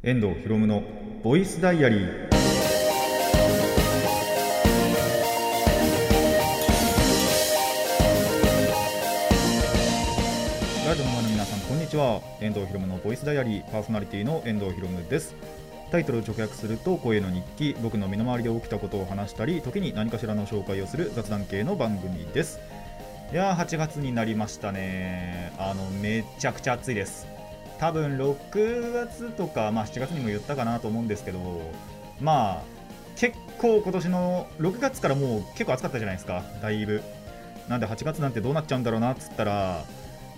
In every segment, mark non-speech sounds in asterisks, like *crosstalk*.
遠藤博夢のボイスダイアリー。ラジオの前の皆さんこんにちは。遠藤博夢のボイスダイアリーパーソナリティの遠藤博夢です。タイトルを直訳すると声の日記僕の身の回りで起きたことを話したり時に何かしらの紹介をする雑談系の番組です。いやー8月になりましたね。あのめちゃくちゃ暑いです。多分6月とか、まあ、7月にも言ったかなと思うんですけどまあ結構今年の6月からもう結構暑かったじゃないですか。だいぶ。なんで8月なんてどうなっちゃうんだろうなっつったら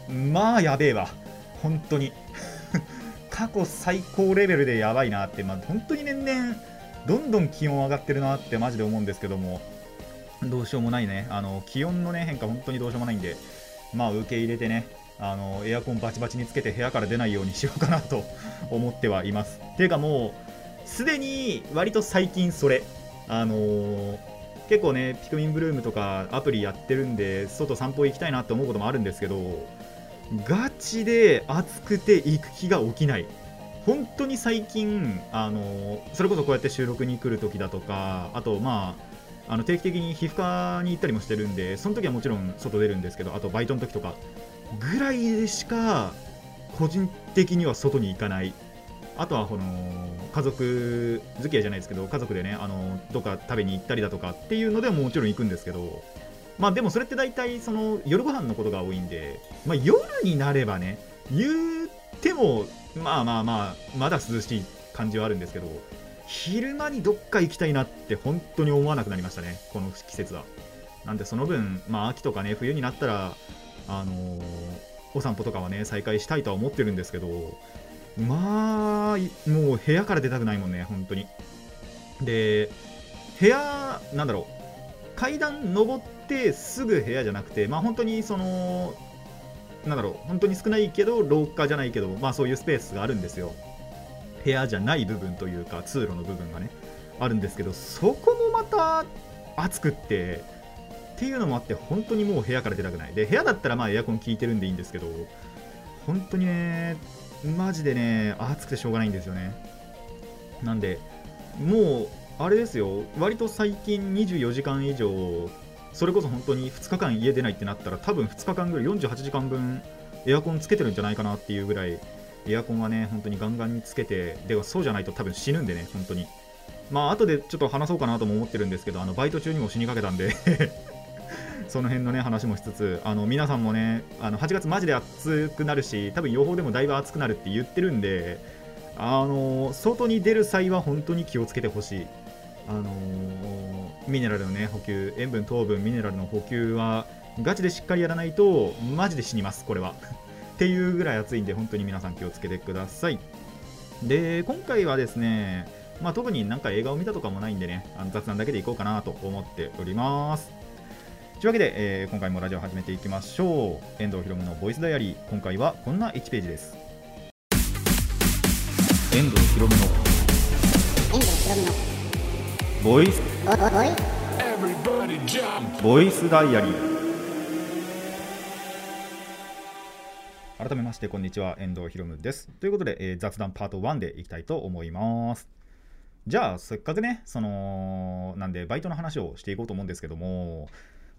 まあやべえわ。本当に。*laughs* 過去最高レベルでやばいなって、まあ、本当に年々どんどん気温上がってるなってマジで思うんですけども。どうしようもないね。あの気温の、ね、変化本当にどうしようもないんで。まあ受け入れてね。あのエアコンバチバチにつけて部屋から出ないようにしようかなと *laughs* 思ってはいます。ていうかもうすでに割と最近それ。あのー結構ねピクミンブルームとかアプリやってるんで外散歩行きたいなって思うこともあるんですけどガチで暑くて行く気が起きない。本当に最近あのそれこそこうやって収録に来る時だとかあとまああの定期的に皮膚科に行ったりもしてるんでその時はもちろん外出るんですけどあとバイトの時とかぐらいでしか個人的には外に行かない。あとはこの家族付き合いじゃないですけど家族でねあのどっか食べに行ったりだとかっていうのではもちろん行くんですけど。まあでもそれって大体その夜ご飯のことが多いんで、まあ、夜になればね言ってもまあまあまあまだ涼しい感じはあるんですけど昼間にどっか行きたいなって本当に思わなくなりましたねこの季節は。なんでその分まあ秋とかね冬になったらあのーお散歩とかはね再開したいとは思ってるんですけどまあもう部屋から出たくないもんね本当に。で部屋なんだろう階段登ってすぐ部屋じゃなくてまあ本当にそのなんだろう本当に少ないけど廊下じゃないけどまあそういうスペースがあるんですよ。部屋じゃない部分というか通路の部分がねあるんですけどそこもまた暑くってっていうのもあって本当にもう部屋から出たくない。で部屋だったらまあエアコン効いてるんでいいんですけど本当にねマジでね暑くてしょうがないんですよね。なんでもうあれですよ。割と最近24時間以上それこそ本当に2日間家出ないってなったら多分2日間ぐらい48時間分エアコンつけてるんじゃないかなっていうぐらいエアコンはね本当にガンガンにつけてでそうじゃないと多分死ぬんでね本当に。まあ後でちょっと話そうかなとも思ってるんですけどあのバイト中にも死にかけたんで。その辺のね話もしつつあの皆さんもねあの8月マジで暑くなるし多分予報でもだいぶ暑くなるって言ってるんであの外に出る際は本当に気をつけてほしい。あのミネラルのね補給塩分糖分ミネラルの補給はガチでしっかりやらないとマジで死にますこれは。*laughs* っていうぐらい暑いんで本当に皆さん気をつけてください。で今回はですねまあ、特になんか映画を見たとかもないんでねあの雑談だけでいこうかなと思っております。というわけで、えー今回もラジオ始めていきましょう。遠藤ひろむのボイスダイアリー。今回はこんな1ページです。遠藤ひろむの遠藤ひろみのボイス!ボイスダイアリー。改めましてこんにちは。遠藤ひろむです。ということで、えー雑談パート1でいきたいと思います。じゃあせっかくねそのなんでバイトの話をしていこうと思うんですけども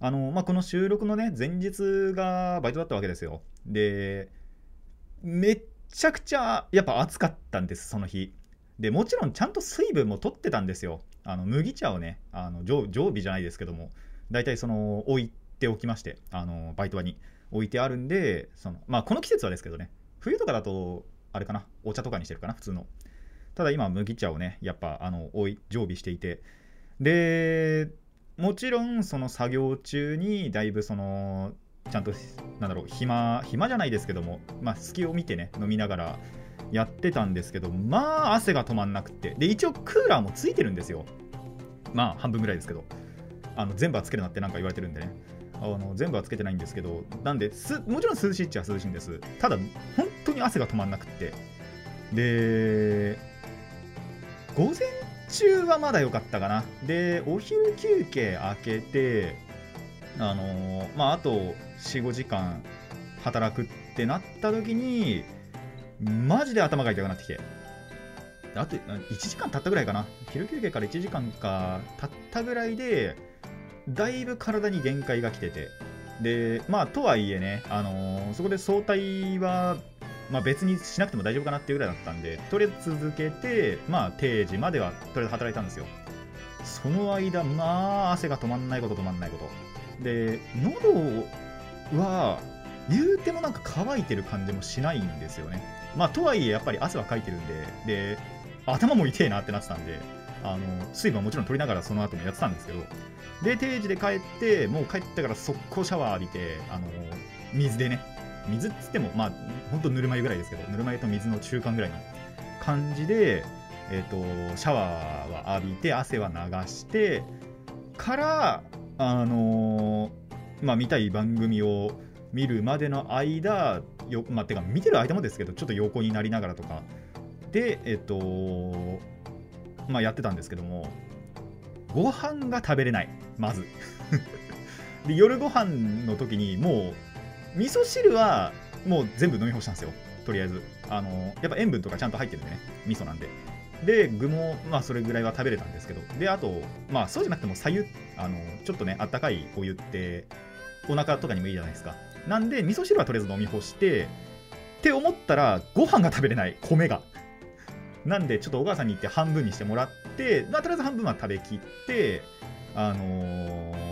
あの、まあ、この収録のね前日がバイトだったわけですよ。でめっちゃくちゃやっぱ暑かったんですその日。でもちろんちゃんと水分も取ってたんですよ。あの麦茶をねあの常常備じゃないですけども。大体その置いておきましてあのバイト場に置いてあるんでそのまあこの季節はですけどね。冬とかだとあれかなお茶とかにしてるかな普通の。ただ今麦茶をねやっぱあの常備していて。でもちろんその作業中にだいぶそのちゃんとなんだろう暇暇じゃないですけどもまあ隙を見てね飲みながらやってたんですけどまあ汗が止まんなくて。で一応クーラーもついてるんですよ。まあ半分ぐらいですけど。あの全部はつけるなってなんか言われてるんでね。あの全部はつけてないんですけどなんですもちろん涼しいっちゃ涼しいんです。ただ本当に汗が止まんなくって。で午前中はまだ良かったかな。でお昼休憩明けてあのーまああと45時間働くってなった時にマジで頭が痛くなってきて。あと1時間経ったぐらいかな。昼休憩から1時間か経ったぐらいでだいぶ体に限界が来てて。でまあとはいえね、あのーそこで早退は、まあ、別にしなくても大丈夫かなっていうぐらいだったんでとりあえず続けてまあ定時まではとりあえず働いたんですよ。その間まあ汗が止まんないこと止まんないこと。で喉は言うてもなんか乾いてる感じもしないんですよね。まあとはいえやっぱり汗はかいてるんでで頭も痛えなってなってたんであの水分はもちろん取りながらその後もやってたんですけどで定時で帰ってもう帰ってから速攻シャワー浴びてあの水でね水っつってもまあほんとぬるま湯ぐらいですけどぬるま湯と水の中間ぐらいの感じでえっ、とシャワーは浴びて汗は流してからあのまあ見たい番組を見るまでの間よまあてか見てる間もですけどちょっと横になりながらとかでえっ、とまあやってたんですけどもご飯が食べれないまず。*laughs* で夜ご飯の時にもう味噌汁はもう全部飲み干したんですよ。とりあえず。あのやっぱ塩分とかちゃんと入ってるんでね。味噌なんで。で具もまあそれぐらいは食べれたんですけど。であとまあそうじゃなくても左右あのちょっとねあったかいお湯ってお腹とかにもいいじゃないですか。なんで味噌汁はとりあえず飲み干してって思ったらご飯が食べれない。米が。なんでちょっとお母さんに言って半分にしてもらって、まあ、とりあえず半分は食べきってあのー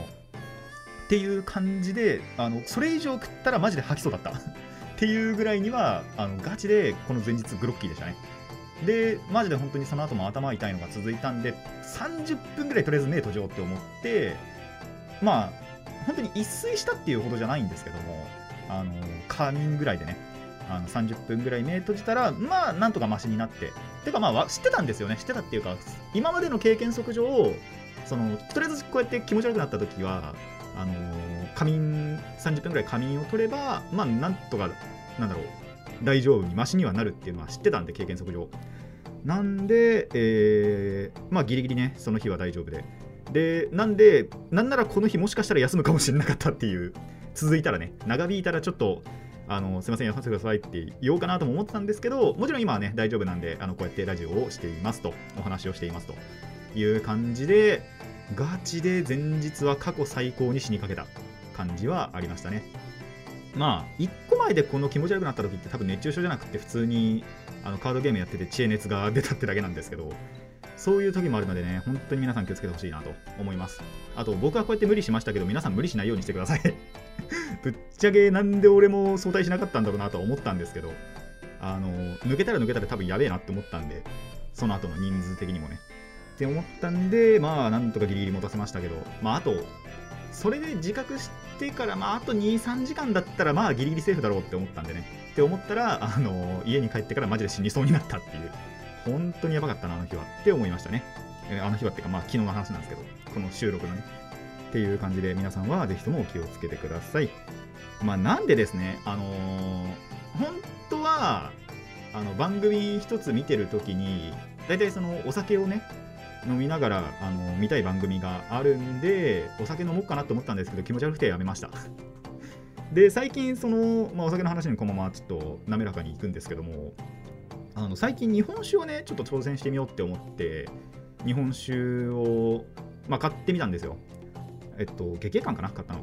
っていう感じであのそれ以上食ったらマジで吐きそうだった。*laughs* っていうぐらいにはあのガチでこの前日グロッキーでしたね。でマジで本当にその後も頭痛いのが続いたんで30分ぐらいとりあえず目閉じようって思ってまあ本当に一睡したっていうほどじゃないんですけどもあの仮眠ぐらいでねあの30分ぐらい目閉じたらまあなんとかマシになって。てかまあ知ってたんですよね。知ってたっていうか今までの経験則上そのとりあえずこうやって気持ち悪くなった時はあの仮眠30分ぐらい仮眠を取ればまあなんとかなんだろう大丈夫にマシにはなるっていうのは知ってたんで経験則上。なんで、えーまあギリギリねその日は大丈夫で。でなんでなんならこの日もしかしたら休むかもしれなかったっていう続いたらね長引いたらちょっとあのすいません休ませてくださいって言おうかなとも思ってたんですけどもちろん今はね大丈夫なんであのこうやってラジオをしていますとお話をしていますという感じでガチで前日は過去最高に死にかけた感じはありましたね。まあ1個前でこの気持ち悪くなった時って多分熱中症じゃなくて普通にあのカードゲームやってて知恵熱が出たってだけなんですけどそういう時もあるのでね本当に皆さん気をつけてほしいなと思います。あと僕はこうやって無理しましたけど皆さん無理しないようにしてください。*laughs* ぶっちゃけなんで俺も早退しなかったんだろうなとは思ったんですけどあの抜けたら抜けたら多分やべえなって思ったんでその後の人数的にもね。って思ったんでまあなんとかギリギリ持たせましたけどまああとそれで自覚してからまああと23時間だったらまあギリギリセーフだろうって思ったんでね。って思ったらあの家に帰ってからマジで死にそうになったっていう。本当にやばかったなあの日はって思いましたね。あの日はっていうかまあ昨日の話なんですけどこの収録のね。っていう感じで皆さんはぜひともお気をつけてください。まあなんでですねあのー本当はあの番組一つ見てる時に大体そのお酒をね飲みながらあの見たい番組があるんでお酒飲もうかなと思ったんですけど気持ち悪くてやめました。*laughs* で最近その、まあ、お酒の話にこのままちょっと滑らかにいくんですけどもあの最近日本酒をねちょっと挑戦してみようって思って日本酒を、まあ、買ってみたんですよ。えっと劇館かな？買ったの。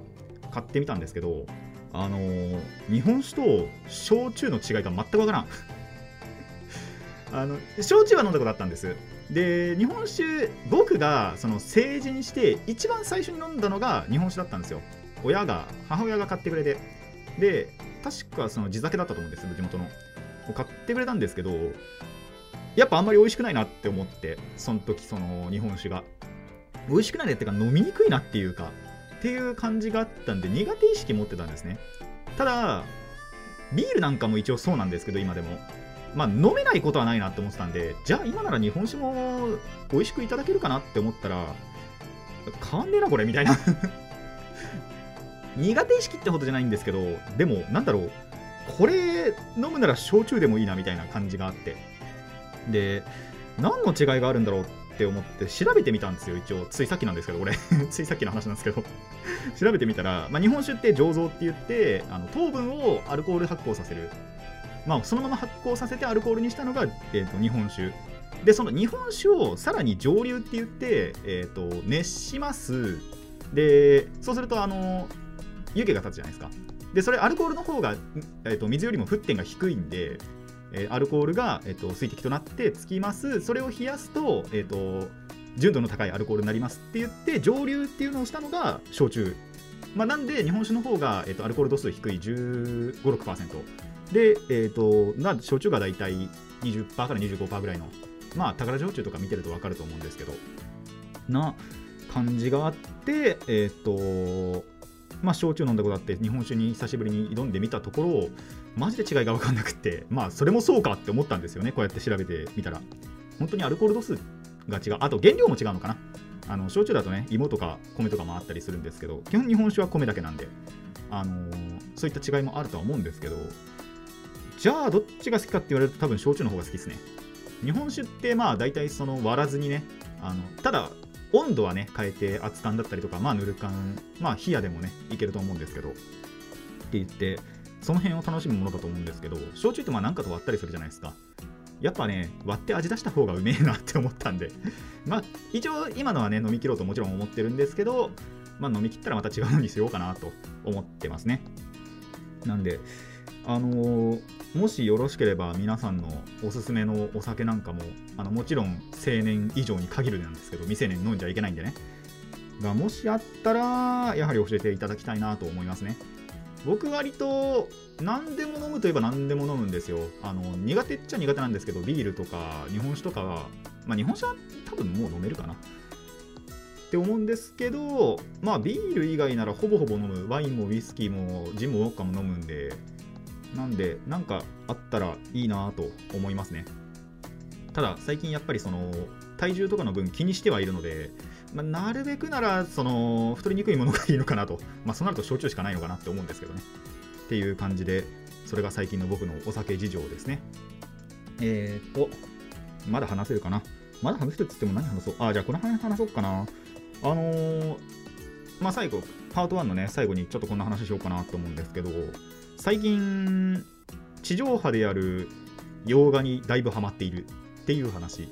買ってみたんですけどあの日本酒と焼酎の違いが全くわからん。*laughs* あの焼酎は飲んだことあったんです。で日本酒僕がその成人して一番最初に飲んだのが日本酒だったんですよ。親が母親が買ってくれて。で確かその地酒だったと思うんです地元の。買ってくれたんですけどやっぱあんまり美味しくないなって思ってその時その日本酒が。美味しくないねっていうか飲みにくいなっていうかっていう感じがあったんで苦手意識持ってたんですね。ただビールなんかも一応そうなんですけど今でも。まあ飲めないことはないなって思ってたんでじゃあ今なら日本酒も美味しくいただけるかなって思ったら変わんねえなこれみたいな。苦手意識ってほどじゃないんですけどでもなんだろう。これ飲むなら焼酎でもいいなみたいな感じがあって。で何の違いがあるんだろうって思って調べてみたんですよ一応。ついさっきなんですけどこれ *laughs* ついさっきの話なんですけど。調べてみたら、まあ、日本酒って醸造って言ってあの糖分をアルコール発酵させる。まあそのまま発酵させてアルコールにしたのが、えー、と日本酒。でその日本酒をさらに蒸留って言って、えー、と熱します。でそうするとあの湯気が立つじゃないですか。でそれアルコールの方が、えー、と水よりも沸点が低いんで、えーアルコールが、えー、と水滴となってつきます。それを冷やすと,、えー、と純度の高いアルコールになりますって言って蒸留っていうのをしたのが焼酎、まあ、なんで日本酒の方が、えー、とアルコール度数低い1 5 6で、えー、とな焼酎が大体20%から25%ぐらいのまあ宝焼酎とか見てると分かると思うんですけどな感じがあってえっ、とまあ焼酎飲んだことあって日本酒に久しぶりに挑んでみたところマジで違いが分かんなくてまあそれもそうかって思ったんですよねこうやって調べてみたら。本当にアルコール度数が違う。あと原料も違うのかな。あの焼酎だとね芋とか米とかもあったりするんですけど基本日本酒は米だけなんであのーそういった違いもあるとは思うんですけどじゃあどっちが好きかって言われると多分焼酎の方が好きですね。日本酒ってまあ大体その割らずにねあのただ温度はね変えて熱燗だったりとかまあぬる燗まあ冷やでもねいけると思うんですけどって言ってその辺を楽しむものだと思うんですけど焼酎ってまあ何かと割ったりするじゃないですか。やっぱね割って味出した方がうめえなって思ったんで。*laughs* まあ一応今のはね飲み切ろうともちろん思ってるんですけどまあ飲み切ったらまた違うのにしようかなと思ってますね。なんであのもしよろしければ皆さんのおすすめのお酒なんかもあのもちろん青年以上に限るなんですけど未成年飲んじゃいけないんでね。がもしあったらやはり教えていただきたいなと思いますね。僕割と何でも飲むといえば何でも飲むんですよ。あの苦手っちゃ苦手なんですけどビールとか日本酒とかはまあ日本酒は多分もう飲めるかな。って思うんですけどまあビール以外ならほぼほぼ飲む。ワインもウイスキーもジンもウォッカも飲むんでなんでなんかあったらいいなと思いますね。ただ最近やっぱりその体重とかの分気にしてはいるので、まあ、なるべくならその太りにくいものがいいのかなと、まあ、そうなると焼酎しかないのかなって思うんですけどね。っていう感じでそれが最近の僕のお酒事情ですね。えー、っとまだ話せるかな？まだ話せるっつっても何話そう？あじゃあこの辺話そうかな。あのーまあ最後パート1のね最後にちょっとこんな話しようかなと思うんですけど最近地上波でやる洋画にだいぶハマっているっていう話。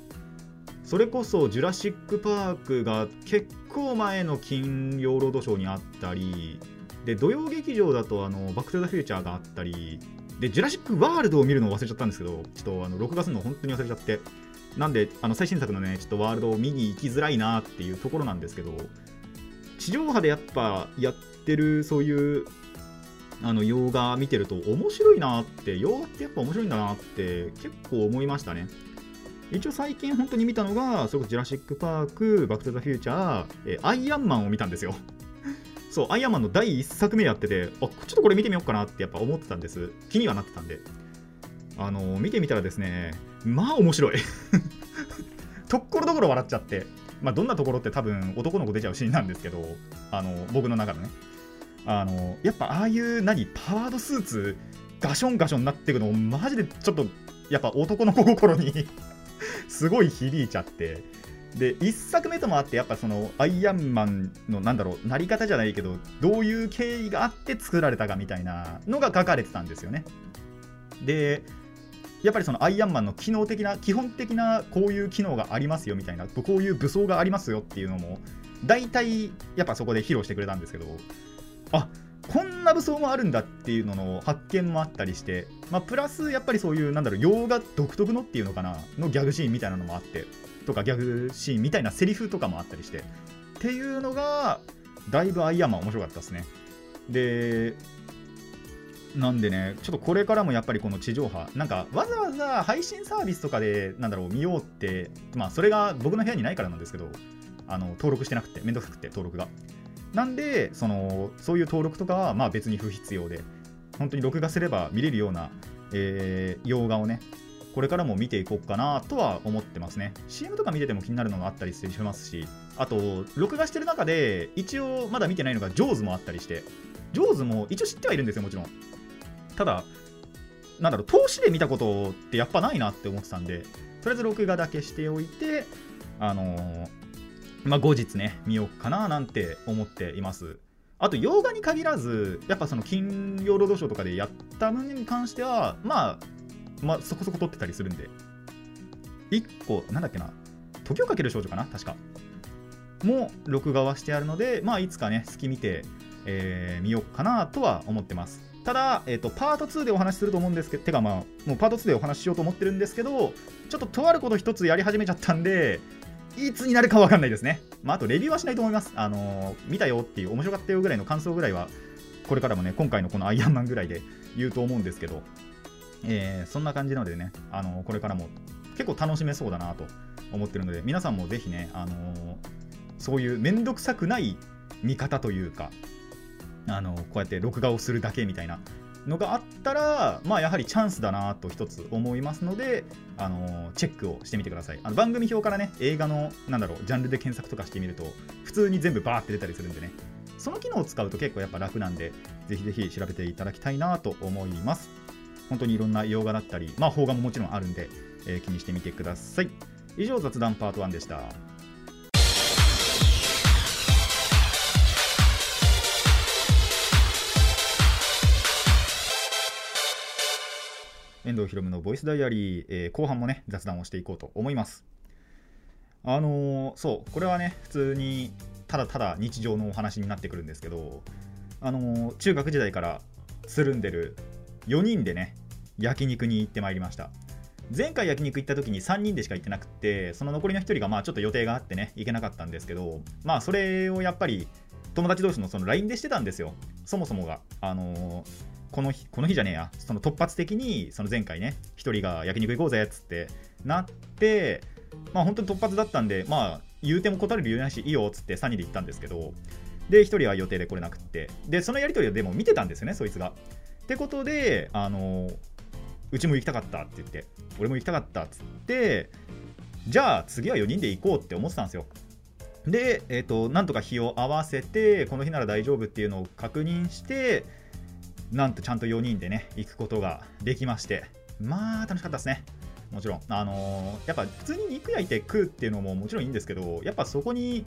それこそ「ジュラシック・パーク」が結構前の金曜ロードショーにあったりで土曜劇場だとあの「バック・トゥ・ザ・フューチャー」があったりで「ジュラシック・ワールド」を見るのを忘れちゃったんですけどちょっとあの録画するの本当に忘れちゃって。なんであの最新作のねちょっとワールドを見に行きづらいなっていうところなんですけど地上波でやっぱやってるそういうあの洋画見てると面白いなって洋画ってやっぱ面白いんだなって結構思いましたね一応最近本当に見たのがそれこそジュラシック・パーク、バック・トゥ・ザ・フューチャー、えアイアンマンを見たんですよ *laughs* そう、アイアンマンの第1作目やってて、あちょっとこれ見てみようかなってやっぱ思ってたんです。気にはなってたんで。あのー見てみたらですね、まあ面白い。*laughs* ところどころ笑っちゃって、まあどんなところって多分男の子出ちゃうシーンなんですけど、あの僕の中のね。あのやっぱああいう何パワードスーツガションガションになっていくのマジでちょっとやっぱ男の子心に *laughs* すごい響いちゃって。で1作目ともあってやっぱそのアイアンマンのなんだろうなり方じゃないけどどういう経緯があって作られたかみたいなのが書かれてたんですよね。でやっぱりそのアイアンマンの機能的な基本的なこういう機能がありますよみたいなこういう武装がありますよっていうのも大体やっぱそこで披露してくれたんですけどあこんな武装もあるんだっていうのの発見もあったりして、まあ、プラスやっぱりそういうなんだろう洋画独特のっていうのかなのギャグシーンみたいなのもあってとかギャグシーンみたいなセリフとかもあったりしてっていうのがだいぶアイアンマン面白かったですね。でなんでねちょっとこれからもやっぱりこの地上波なんかわざわざ配信サービスとかでなんだろう見ようってまあそれが僕の部屋にないからなんですけどあの登録してなくてめんどくさくて登録が。なんでそのそういう登録とかはまあ別に不必要で本当に録画すれば見れるような、えー洋画をねこれからも見ていこうかなとは思ってますね。CM とか見てても気になるのがあったりしますしあと録画してる中で一応まだ見てないのがジョーズもあったりしてジョーズも一応知ってはいるんですよもちろん。ただなんだろう投資で見たことってやっぱないなって思ってたんでとりあえず録画だけしておいてあのーまあ、後日ね、見ようかななんて思っています。あと、洋画に限らず、やっぱその金曜ロードショーとかでやった分に関しては、まあ、まあ、そこそこ撮ってたりするんで、1個なんだっけな。時をかける少女かな確か。も録画はしてあるのでまあいつかね好き見て、えー見ようかなとは思ってます。ただ、えー、とパート2でお話しすると思うんですけどてかまあもうパート2でお話ししようと思ってるんですけどちょっととあること一つやり始めちゃったんでいつになるかわかんないですね。まあ、あと、レビューはしないと思います。あのー見たよっていう、面白かったよぐらいの感想ぐらいは、これからもね、今回のこのアイアンマンぐらいで言うと思うんですけど、えーそんな感じなのでね、あのーこれからも結構楽しめそうだなと思ってるので、皆さんもぜひね、あのそういうめんどくさくない見方というか、あのこうやって録画をするだけみたいなのがあったら、まあ、やはりチャンスだなと一つ思いますので、あのチェックをしてみてください。あの番組表からね映画のなんだろうジャンルで検索とかしてみると普通に全部バーって出たりするんでね。その機能を使うと結構やっぱ楽なんでぜひぜひ調べていただきたいなと思います。本当にいろんな洋画だったりまあ邦画ももちろんあるんで、えー気にしてみてください。以上雑談パート1でした。遠藤ひろむのボイスダイアリー、えー後半もね雑談をしていこうと思います。あのーそうこれはね普通にただただ日常のお話になってくるんですけどあのー中学時代からつるんでる4人でね焼肉に行ってまいりました。前回焼肉行った時に3人でしか行ってなくてその残りの1人がまあちょっと予定があってね行けなかったんですけどまあそれをやっぱり友達同士のその LINE でしてたんですよ。そもそもが。あのーこの日この日じゃねえや。その突発的にその前回ね1人が焼肉行こうぜっつってなってまあ本当に突発だったんでまあ言うても断る理由ないしいいよっつって3人で行ったんですけどで1人は予定で来れなくってでそのやり取りをでも見てたんですよねそいつが。ってことであのうちも行きたかったって言って俺も行きたかったっつってじゃあ次は4人で行こうって思ってたんですよ。で、えー、となんとか日を合わせてこの日なら大丈夫っていうのを確認してなんとちゃんと4人でね行くことができましてまあ楽しかったですね。もちろん。あのーやっぱ普通に肉焼いて食うっていうのももちろんいいんですけどやっぱそこに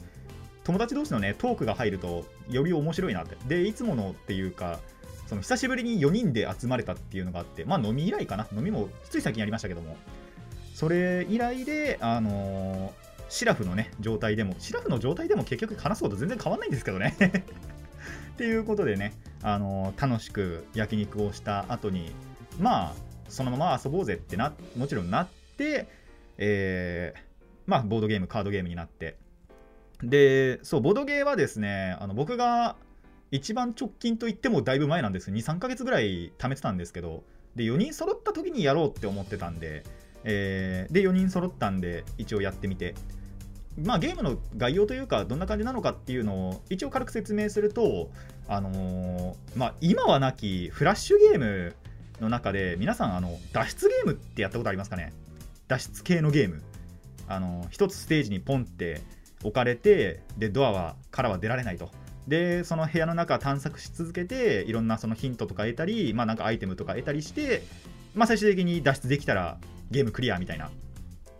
友達同士のねトークが入るとより面白いなって。でいつものっていうかその久しぶりに4人で集まれたっていうのがあってまあ飲み以来かな。飲みもつい最近やりましたけども。それ以来であのーシラフのね状態でもシラフの状態でも結局話すこと全然変わんないんですけどね。ていうことでね、あの楽しく焼肉をした後にまあそのまま遊ぼうぜってなもちろんなって、えーまあボードゲームカードゲームになって。でそうボードゲーはですねあの僕が一番直近といってもだいぶ前なんです。23ヶ月ぐらい貯めてたんですけどで4人揃った時にやろうって思ってたんで、えーで4人揃ったんで一応やってみて。まあ、ゲームの概要というかどんな感じなのかっていうのを一応軽く説明すると、あのーまあ、今はなきフラッシュゲームの中で皆さんあの脱出ゲームってやったことありますかね？脱出系のゲーム。あの一つステージにポンって置かれてでドアはからは出られないと。でその部屋の中探索し続けていろんなそのヒントとか得たり、まあ、なんかアイテムとか得たりして、まあ、最終的に脱出できたらゲームクリアみたいな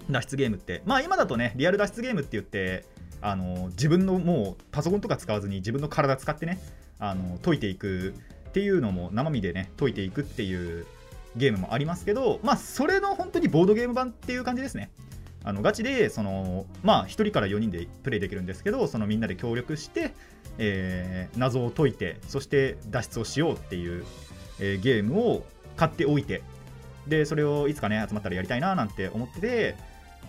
脱出ゲームって。まあ今だとねリアル脱出ゲームって言ってあの自分のもうパソコンとか使わずに自分の体使ってねあの解いていくっていうのも生身でね解いていくっていうゲームもありますけどまあそれの本当にボードゲーム版っていう感じですね。あのガチでそのまあ1人から4人でプレイできるんですけどそのみんなで協力して、えー謎を解いてそして脱出をしようっていう、えーゲームを買っておいてでそれをいつかね集まったらやりたいななんて思ってて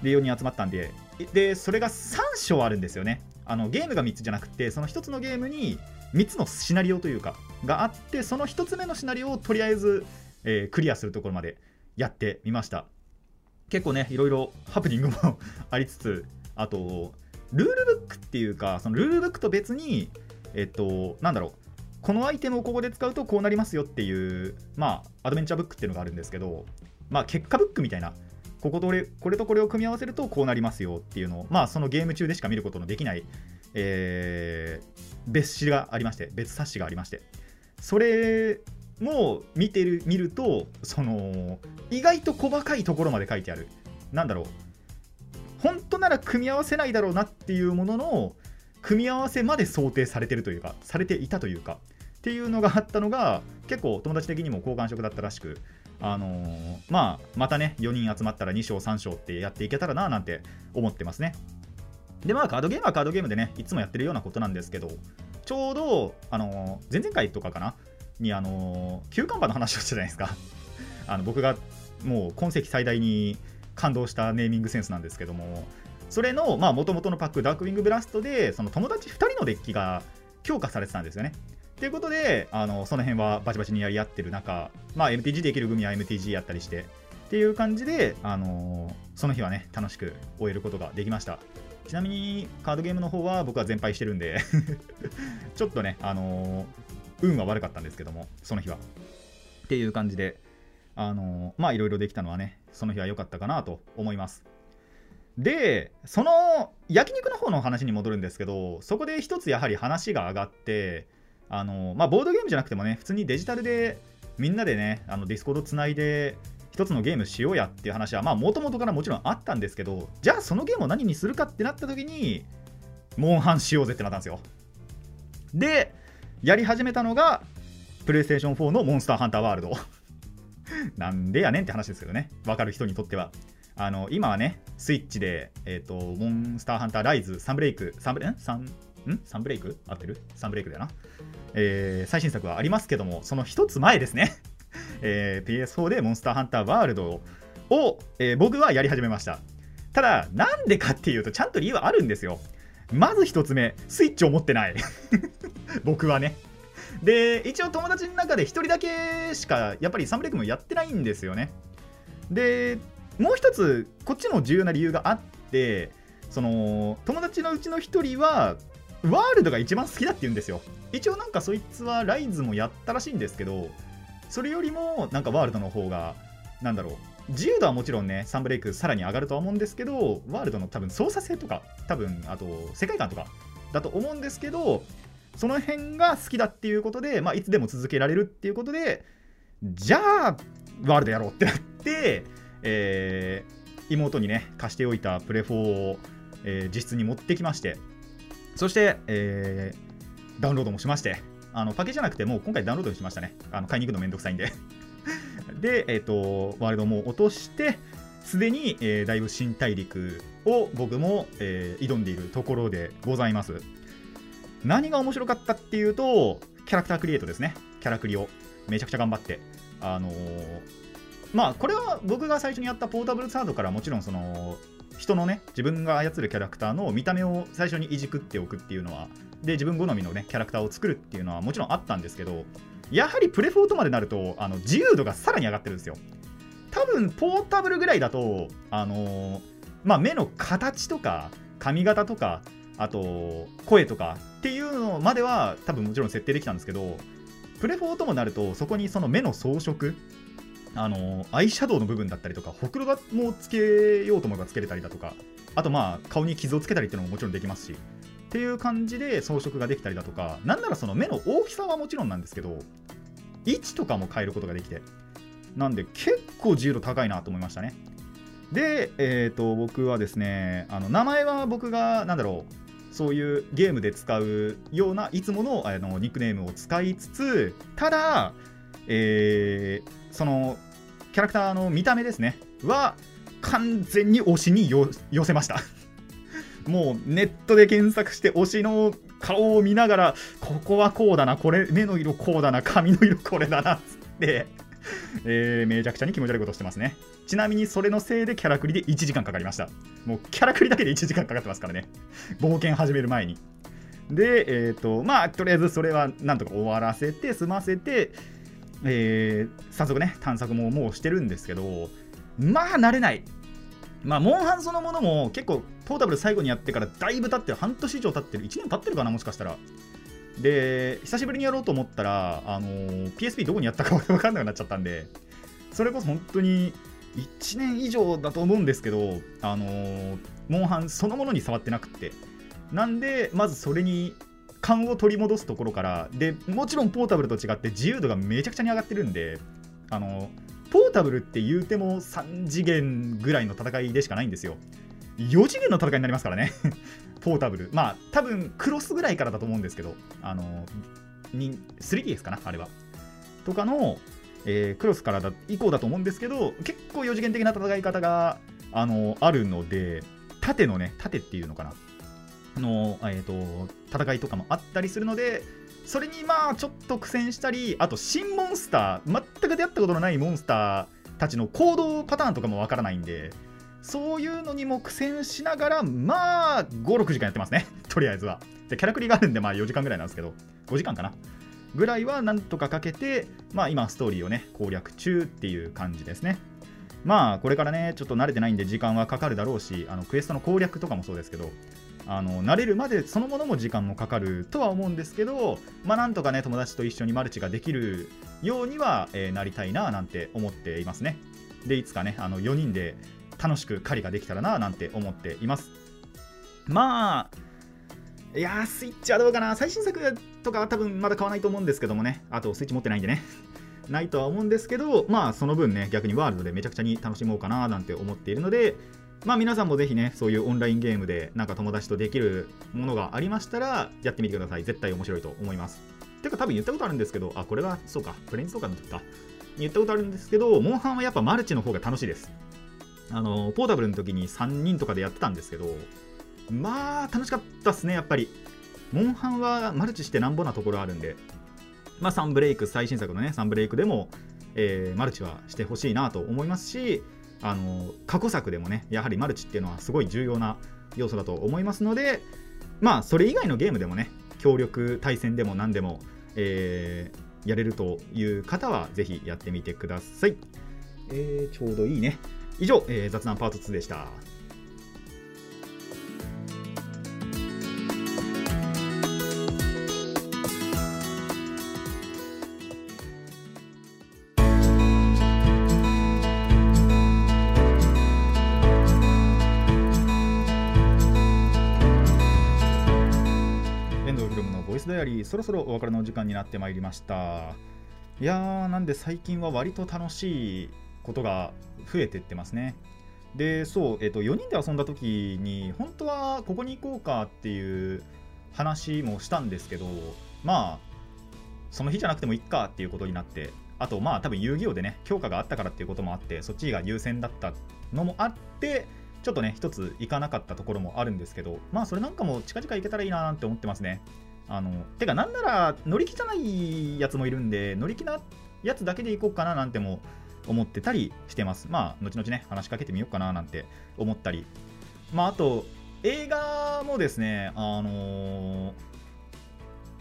で4人集まったんででそれが3章あるんですよね。あのゲームが3つじゃなくてその1つのゲームに3つのシナリオというかがあってその1つ目のシナリオをとりあえず、えークリアするところまでやってみました。結構ねいろいろハプニングも *laughs* ありつつあとルールブックっていうかそのルールブックと別にえっとなんだろうこのアイテムをここで使うとこうなりますよっていうまあアドベンチャーブックっていうのがあるんですけどまあ結果ブックみたいなこことれこれとこれを組み合わせるとこうなりますよっていうのをまあそのゲーム中でしか見ることのできない、えー別紙がありまして別冊子がありまして。それも見てる見るとその意外と細かいところまで書いてある。なんだろう。本当なら組み合わせないだろうなっていうものの組み合わせまで想定されてるというかされていたというかっていうのがあったのが結構友達的にも好感触だったらしくあのーまあ、またね、4人集まったら2勝、3勝ってやっていけたらななんて思ってますね。で、まあ、カードゲームはカードゲームでね、いつもやってるようなことなんですけど、ちょうど、あのー前々回とかかな、に、あのー、休館馬の話をしたじゃないですか。*laughs* あの僕がもう今世紀最大に感動したネーミングセンスなんですけども、それのもともとのパック、ダークウィングブラストで、その友達2人のデッキが強化されてたんですよね。ということで、あのその辺はバチバチにやり合ってる中、まあ、MTG できる組は MTG やったりして、っていう感じで、あのその日はね、楽しく終えることができました。ちなみに、カードゲームの方は僕は全敗してるんで *laughs* ちょっとね、あの運は悪かったんですけども、その日は。っていう感じで、あのまあ、いろいろできたのはね、その日は良かったかなと思います。で、その焼肉の方の話に戻るんですけど、そこで一つやはり話が上がって、あのまあ、ボードゲームじゃなくてもね、普通にデジタルでみんなでね、あのディスコードつないで、一つのゲームしようやっていう話は、まあ、もともとからもちろんあったんですけど、じゃあそのゲームを何にするかってなった時に、モンハンしようぜってなったんですよ。で、やり始めたのが、プレイステーション4のモンスターハンターワールド。*laughs* なんでやねんって話ですけどね、分かる人にとっては。あの今はね、スイッチで、えーと、モンスターハンターライズ、サンブレイク、サンブレん？サンん？サンブレイク？合ってる？サンブレイクだよな。えー最新作はありますけども、その一つ前ですね。*laughs* えー PS4 でモンスターハンターワールドを、えー僕はやり始めました。ただ、なんでかっていうと、ちゃんと理由はあるんですよ。まず一つ目、スイッチを持ってない。*laughs* 僕はね。で、一応友達の中で一人だけしか、やっぱりサンブレイクもやってないんですよね。で、もう一つ、こっちの重要な理由があって、その、友達のうちの一人は、ワールドが一番好きだって言うんですよ。一応なんかそいつはライズもやったらしいんですけど、それよりもなんかワールドの方が、なんだろう、自由度はもちろんね、サンブレイクさらに上がるとは思うんですけど、ワールドの多分操作性とか、多分あと世界観とかだと思うんですけど、その辺が好きだっていうことで、まあ、いつでも続けられるっていうことで、じゃあ、ワールドやろうってなって、えー妹にね、貸しておいたプレ4を、えー実質に持ってきまして、そして、えーダウンロードもしまして、あのパッケージじゃなくて、もう今回ダウンロードにしましたね。あの買いに行くのめんどくさいんで。*laughs* で、えっ、と、ワールドも落として、すでに、えーだいぶ新大陸を僕も、えー挑んでいるところでございます。何が面白かったっていうと、キャラクタークリエイトですね。キャラクリをめちゃくちゃ頑張って。あのーまあ、これは僕が最初にやったポータブルサードからもちろんその、人のね、自分が操るキャラクターの見た目を最初にいじくっておくっていうのは、で、自分好みのね、キャラクターを作るっていうのはもちろんあったんですけど、やはりプレフォーとまでなると、あの自由度がさらに上がってるんですよ。多分、ポータブルぐらいだと、あのーまあ、目の形とか、髪型とか、あと、声とかっていうのまでは、多分もちろん設定できたんですけど、プレフォーともなると、そこにその目の装飾、あのアイシャドウの部分だったりとか、ほくろがもうつけようと思えばつけれたりだとか、あとまあ、顔に傷をつけたりっていうのももちろんできますし、っていう感じで装飾ができたりだとか、なんならその目の大きさはもちろんなんですけど、位置とかも変えることができて、なんで結構自由度高いなと思いましたね。で、えー、と僕はですね、あの名前は僕が、なんだろう、そういうゲームで使うようないつものあのニックネームを使いつつ、ただ、えーそのキャラクターの見た目ですね、は完全に推しに寄せました。*laughs* もうネットで検索して推しの顔を見ながら、ここはこうだな、これ、目の色こうだな、髪の色これだなっつって、*laughs* えーめちゃくちゃに気持ち悪いことしてますね。ちなみにそれのせいでキャラクリで1時間かかりました。もうキャラクリだけで1時間かかってますからね。冒険始める前に。で、えっ、と、まあ、とりあえずそれはなんとか終わらせて、済ませて、えー早速ね、探索ももうしてるんですけど、まあ、慣れない。まあ、モンハンそのものも結構、ポータブル最後にやってからだいぶ経ってる、半年以上経ってる、1年経ってるかな、もしかしたら。で、久しぶりにやろうと思ったら、あのー PSP どこにやったか分かんなくなっちゃったんで、それこそ本当に1年以上だと思うんですけど、あのーモンハンそのものに触ってなくって。なんで、まずそれに勘を取り戻すところから、で、もちろんポータブルと違って自由度がめちゃくちゃに上がってるんで、あのポータブルって言うても3次元ぐらいの戦いでしかないんですよ。4次元の戦いになりますからね、*laughs* ポータブル。まあ、多分クロスぐらいからだと思うんですけど、あの 3DS かな、あれは。とかの、えークロスからだ以降だと思うんですけど結構4次元的な戦い方があのあるので縦のね縦っていうのかなの、えー、と戦いとかもあったりするのでそれにまあちょっと苦戦したりあと新モンスター全く出会ったことのないモンスターたちの行動パターンとかもわからないんでそういうのにも苦戦しながらまあ56時間やってますね。*laughs* とりあえずは。でキャラクリがあるんでまあ4時間ぐらいなんですけど5時間かな。ぐらいはなんとかかけてまあ今ストーリーをね攻略中っていう感じですね。まあこれからねちょっと慣れてないんで時間はかかるだろうしあのクエストの攻略とかもそうですけどあの慣れるまでそのものも時間もかかるとは思うんですけどまあなんとかね友達と一緒にマルチができるようには、えーなりたいななんて思っていますね。でいつかねあの4人で楽しく狩りができたらななんて思っています。まあいやースイッチはどうかな。最新作とかは多分まだ買わないと思うんですけどもね。あとスイッチ持ってないんでね。ないとは思うんですけどまあその分ね逆にワールドでめちゃくちゃに楽しもうかななんて思っているのでまあ皆さんもぜひねそういうオンラインゲームでなんか友達とできるものがありましたらやってみてください。絶対面白いと思います。てか多分言ったことあるんですけどあこれはそうかプレインストーカーの時か言ったことあるんですけどモンハンはやっぱマルチの方が楽しいです。あのポータブルの時に3人とかでやってたんですけどまあ楽しかったっすねやっぱり。モンハンはマルチしてなんぼなところあるんで。まあサンブレイク最新作のねサンブレイクでも、えーマルチはしてほしいなと思いますしあの過去作でもねやはりマルチっていうのはすごい重要な要素だと思いますのでまあそれ以外のゲームでもね協力対戦でも何でも、えーやれるという方はぜひやってみてください、えーちょうどいいね。以上、えー雑談パート2でした。そろそろお別れの時間になってまいりました。いやーなんで最近は割と楽しいことが増えてってますね。でそう、えっと4人で遊んだ時に本当はここに行こうかっていう話もしたんですけどまあその日じゃなくてもいっかっていうことになってあとまあ多分遊戯王でね強化があったからっていうこともあってそっちが優先だったのもあってちょっとね一つ行かなかったところもあるんですけどまあそれなんかも近々行けたらいいななんて思ってますね。あのてかなんなら乗り気じゃないやつもいるんで乗り気なやつだけで行こうかななんても思ってたりしてます。まあ後々ね話しかけてみようかななんて思ったり。まああと映画もですねあのー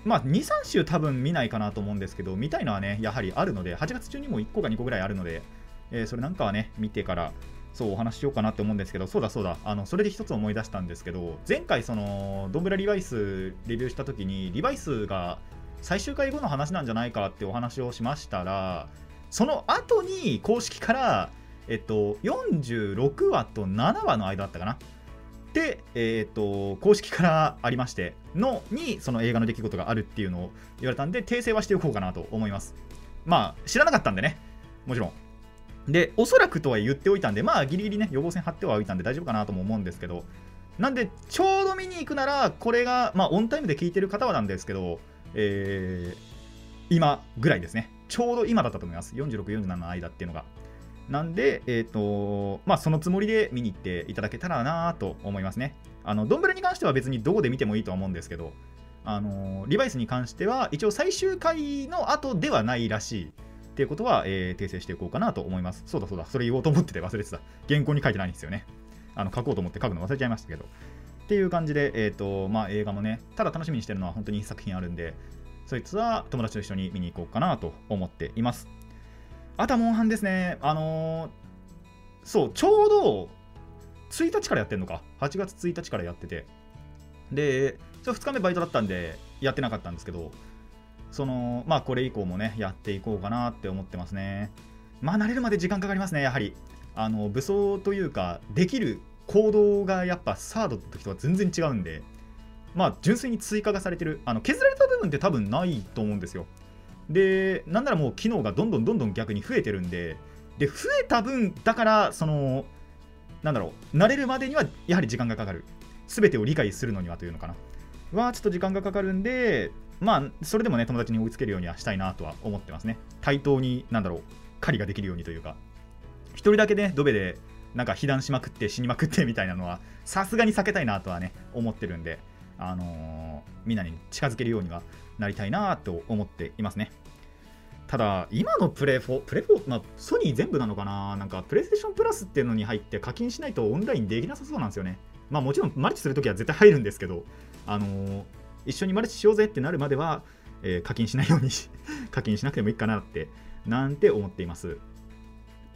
まあ、2、3週多分見ないかなと思うんですけど、見たいのはね、やはりあるので、8月中にも1個か2個ぐらいあるので、えーそれなんかはね、見てから、そうお話ししようかなって思うんですけど、そうだそうだ、あのそれで一つ思い出したんですけど、前回、その、ドンブラリバイスレビューしたときに、リバイスが最終回後の話なんじゃないかってお話をしましたら、その後に公式から、えっと、46話と7話の間だったかな。で、えー、と公式からありましてのにその映画の出来事があるっていうのを言われたんで訂正はしておこうかなと思います。まあ知らなかったんでねもちろん。でおそらくとは言っておいたんでまあギリギリね予防線張ってはおいたんで大丈夫かなとも思うんですけどなんでちょうど見に行くならこれがまあオンタイムで聞いてる方はなんですけどえー今ぐらいですねちょうど今だったと思います46、47の間っていうのがなんで、えっ、と、まあ、そのつもりで見に行っていただけたらなと思いますね。あの、ドンブラに関しては別にどこで見てもいいとは思うんですけど、あの、リバイスに関しては、一応最終回の後ではないらしい。っていうことは、えー訂正していこうかなと思います。そうだそうだ、それ言おうと思ってて忘れてた。原稿に書いてないんですよね。あの、書こうと思って書くの忘れちゃいましたけど。っていう感じで、えっ、と、まあ、映画もね、ただ楽しみにしてるのは本当に1作品あるんで、そいつは友達と一緒に見に行こうかなと思っています。あとはモンハンですね。あのーそう、ちょうど1日からやってんのか。8月1日からやってて。で、ちょ2日目バイトだったんで、やってなかったんですけど、その、まあこれ以降もね、やっていこうかなって思ってますね。まあ慣れるまで時間かかりますね、やはり。あの、武装というか、できる行動がやっぱサードの時とは全然違うんで、まあ純粋に追加がされてる。あの、削られた部分って多分ないと思うんですよ。で、なんならもう機能がどんどんどんどん逆に増えてるんで、で、増えた分、だから、その、なんだろう、慣れるまでにはやはり時間がかかる。すべてを理解するのにはというのかな。は、ちょっと時間がかかるんで、まあそれでもね友達に追いつけるようにはしたいなとは思ってますね。対等になんだろう狩りができるようにというか。一人だけねドベでなんか被弾しまくって死にまくってみたいなのはさすがに避けたいなとはね思ってるんであのーみんなに近づけるようにはなりたいなと思っていますね。ただ今のプレ4プレ4まあソニー全部なのかな？なんかプレイステーションプラスっていうのに入って課金しないとオンラインできなさそうなんですよね。まあもちろんマルチするときは絶対入るんですけどあのー一緒にマルチしようぜってなるまでは、えー課金しないようにし *laughs* 課金しなくてもいいかなってなんて思っています。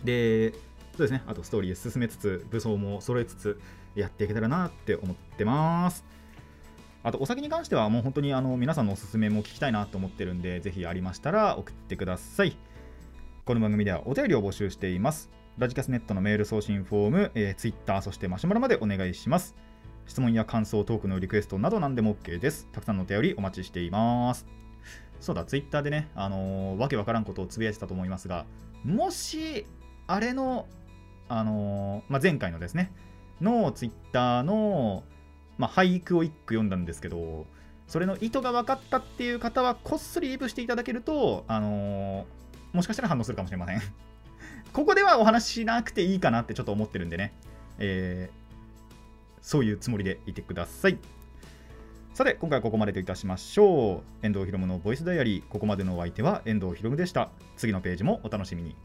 でそうですね。あとストーリー進めつつ武装も揃えつつやっていけたらなって思ってます。あとお酒に関してはもう本当にあの皆さんのおすすめも聞きたいなと思ってるんでぜひありましたら送ってください。この番組ではお便りを募集しています。ラジキャスネットのメール送信フォーム、えー、Twitter そしてマシュマロまでお願いします。質問や感想トークのリクエストなど何でも OK です。たくさんのお便りお待ちしています。そうだ、ツイッターでね、あのーわけわからんことをつぶやいてたと思いますが、もし、あれの、あのーまあ、前回のですね、のツイッターの、まあ、俳句を一句読んだんですけど、それの意図が分かったっていう方は、こっそりリプしていただけると、あのーもしかしたら反応するかもしれません。ここではお話ししなくていいかなってちょっと思ってるんでね、えーそういうつもりでいてください。さて、今回はここまでといたしましょう。遠藤ひろむのボイスダイアリー、ここまでのお相手は遠藤ひろむでした。次のページもお楽しみに。